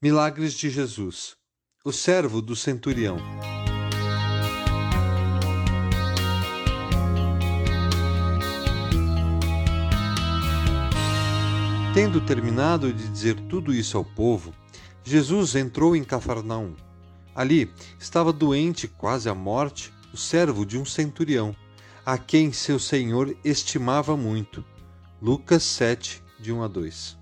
Milagres de Jesus. O servo do centurião. Tendo terminado de dizer tudo isso ao povo, Jesus entrou em Cafarnaum. Ali estava doente, quase à morte, o servo de um centurião, a quem seu senhor estimava muito. Lucas 7, de 1 a 2.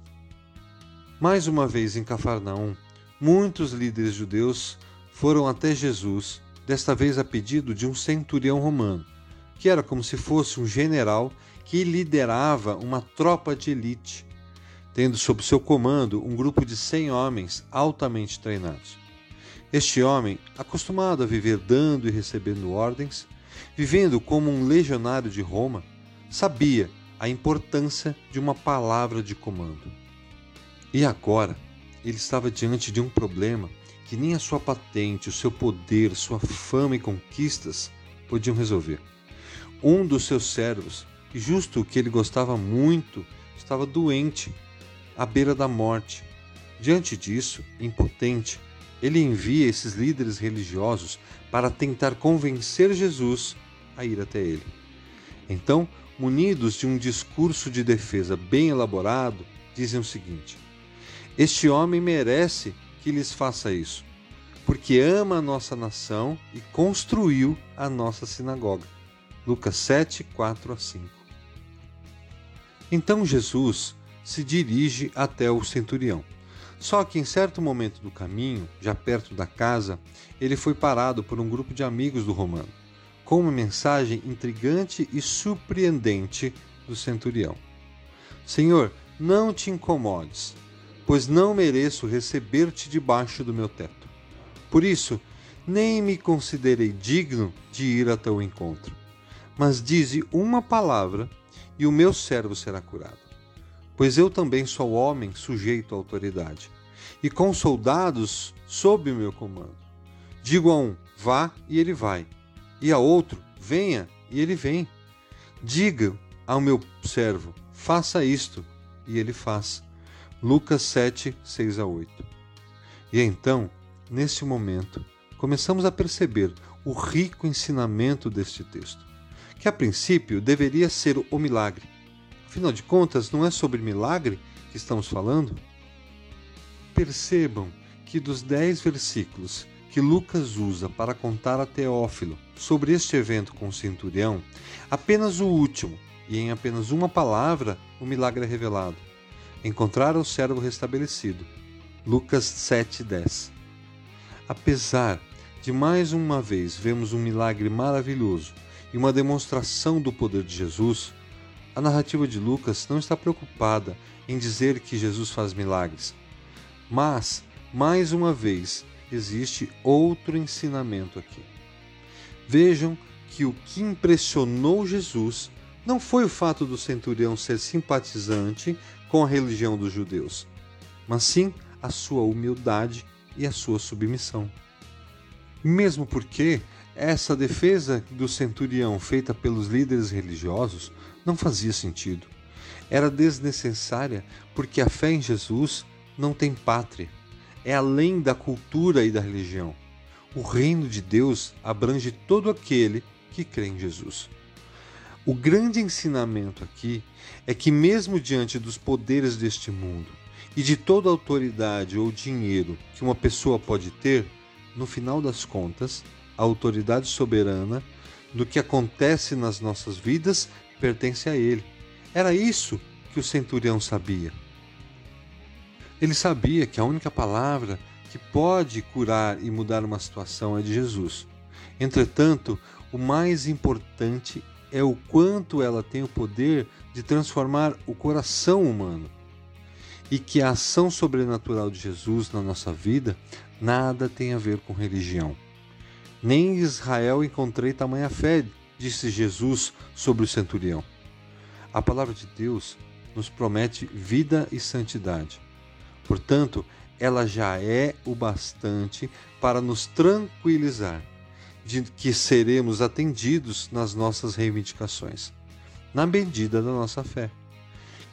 Mais uma vez em Cafarnaum, muitos líderes judeus foram até Jesus, desta vez a pedido de um centurião romano, que era como se fosse um general que liderava uma tropa de elite, tendo sob seu comando um grupo de cem homens altamente treinados. Este homem, acostumado a viver dando e recebendo ordens, vivendo como um legionário de Roma, sabia a importância de uma palavra de comando. E agora, ele estava diante de um problema que nem a sua patente, o seu poder, sua fama e conquistas podiam resolver. Um dos seus servos, justo que ele gostava muito, estava doente, à beira da morte. Diante disso, impotente, ele envia esses líderes religiosos para tentar convencer Jesus a ir até ele. Então, munidos de um discurso de defesa bem elaborado, dizem o seguinte: este homem merece que lhes faça isso, porque ama a nossa nação e construiu a nossa sinagoga. Lucas 7, 4 a 5. Então Jesus se dirige até o centurião. Só que em certo momento do caminho, já perto da casa, ele foi parado por um grupo de amigos do romano, com uma mensagem intrigante e surpreendente do centurião: Senhor, não te incomodes pois não mereço receber-te debaixo do meu teto. Por isso, nem me considerei digno de ir a teu encontro. Mas dize uma palavra, e o meu servo será curado. Pois eu também sou homem sujeito à autoridade, e com soldados sob o meu comando. Digo a um, vá, e ele vai, e a outro, venha, e ele vem. Diga ao meu servo, faça isto, e ele faz. Lucas 7, 6 a 8. E então, nesse momento, começamos a perceber o rico ensinamento deste texto, que a princípio deveria ser o milagre. Afinal de contas, não é sobre milagre que estamos falando? Percebam que dos dez versículos que Lucas usa para contar a Teófilo sobre este evento com o centurião, apenas o último, e em apenas uma palavra, o milagre é revelado encontrar o servo restabelecido. Lucas 7:10. Apesar de mais uma vez vemos um milagre maravilhoso e uma demonstração do poder de Jesus, a narrativa de Lucas não está preocupada em dizer que Jesus faz milagres. Mas, mais uma vez, existe outro ensinamento aqui. Vejam que o que impressionou Jesus não foi o fato do centurião ser simpatizante com a religião dos judeus, mas sim a sua humildade e a sua submissão. Mesmo porque essa defesa do centurião feita pelos líderes religiosos não fazia sentido. Era desnecessária porque a fé em Jesus não tem pátria, é além da cultura e da religião. O reino de Deus abrange todo aquele que crê em Jesus. O grande ensinamento aqui é que, mesmo diante dos poderes deste mundo e de toda autoridade ou dinheiro que uma pessoa pode ter, no final das contas, a autoridade soberana do que acontece nas nossas vidas pertence a Ele. Era isso que o centurião sabia. Ele sabia que a única palavra que pode curar e mudar uma situação é de Jesus. Entretanto, o mais importante é o quanto ela tem o poder de transformar o coração humano. E que a ação sobrenatural de Jesus na nossa vida nada tem a ver com religião. Nem em Israel encontrei tamanha fé, disse Jesus sobre o centurião. A palavra de Deus nos promete vida e santidade. Portanto, ela já é o bastante para nos tranquilizar de que seremos atendidos nas nossas reivindicações, na medida da nossa fé.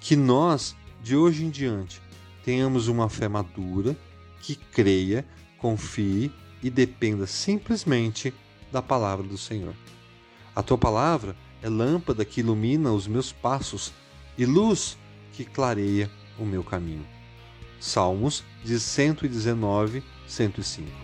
Que nós, de hoje em diante, tenhamos uma fé madura que creia, confie e dependa simplesmente da palavra do Senhor. A tua palavra é lâmpada que ilumina os meus passos e luz que clareia o meu caminho. Salmos de 119, 105.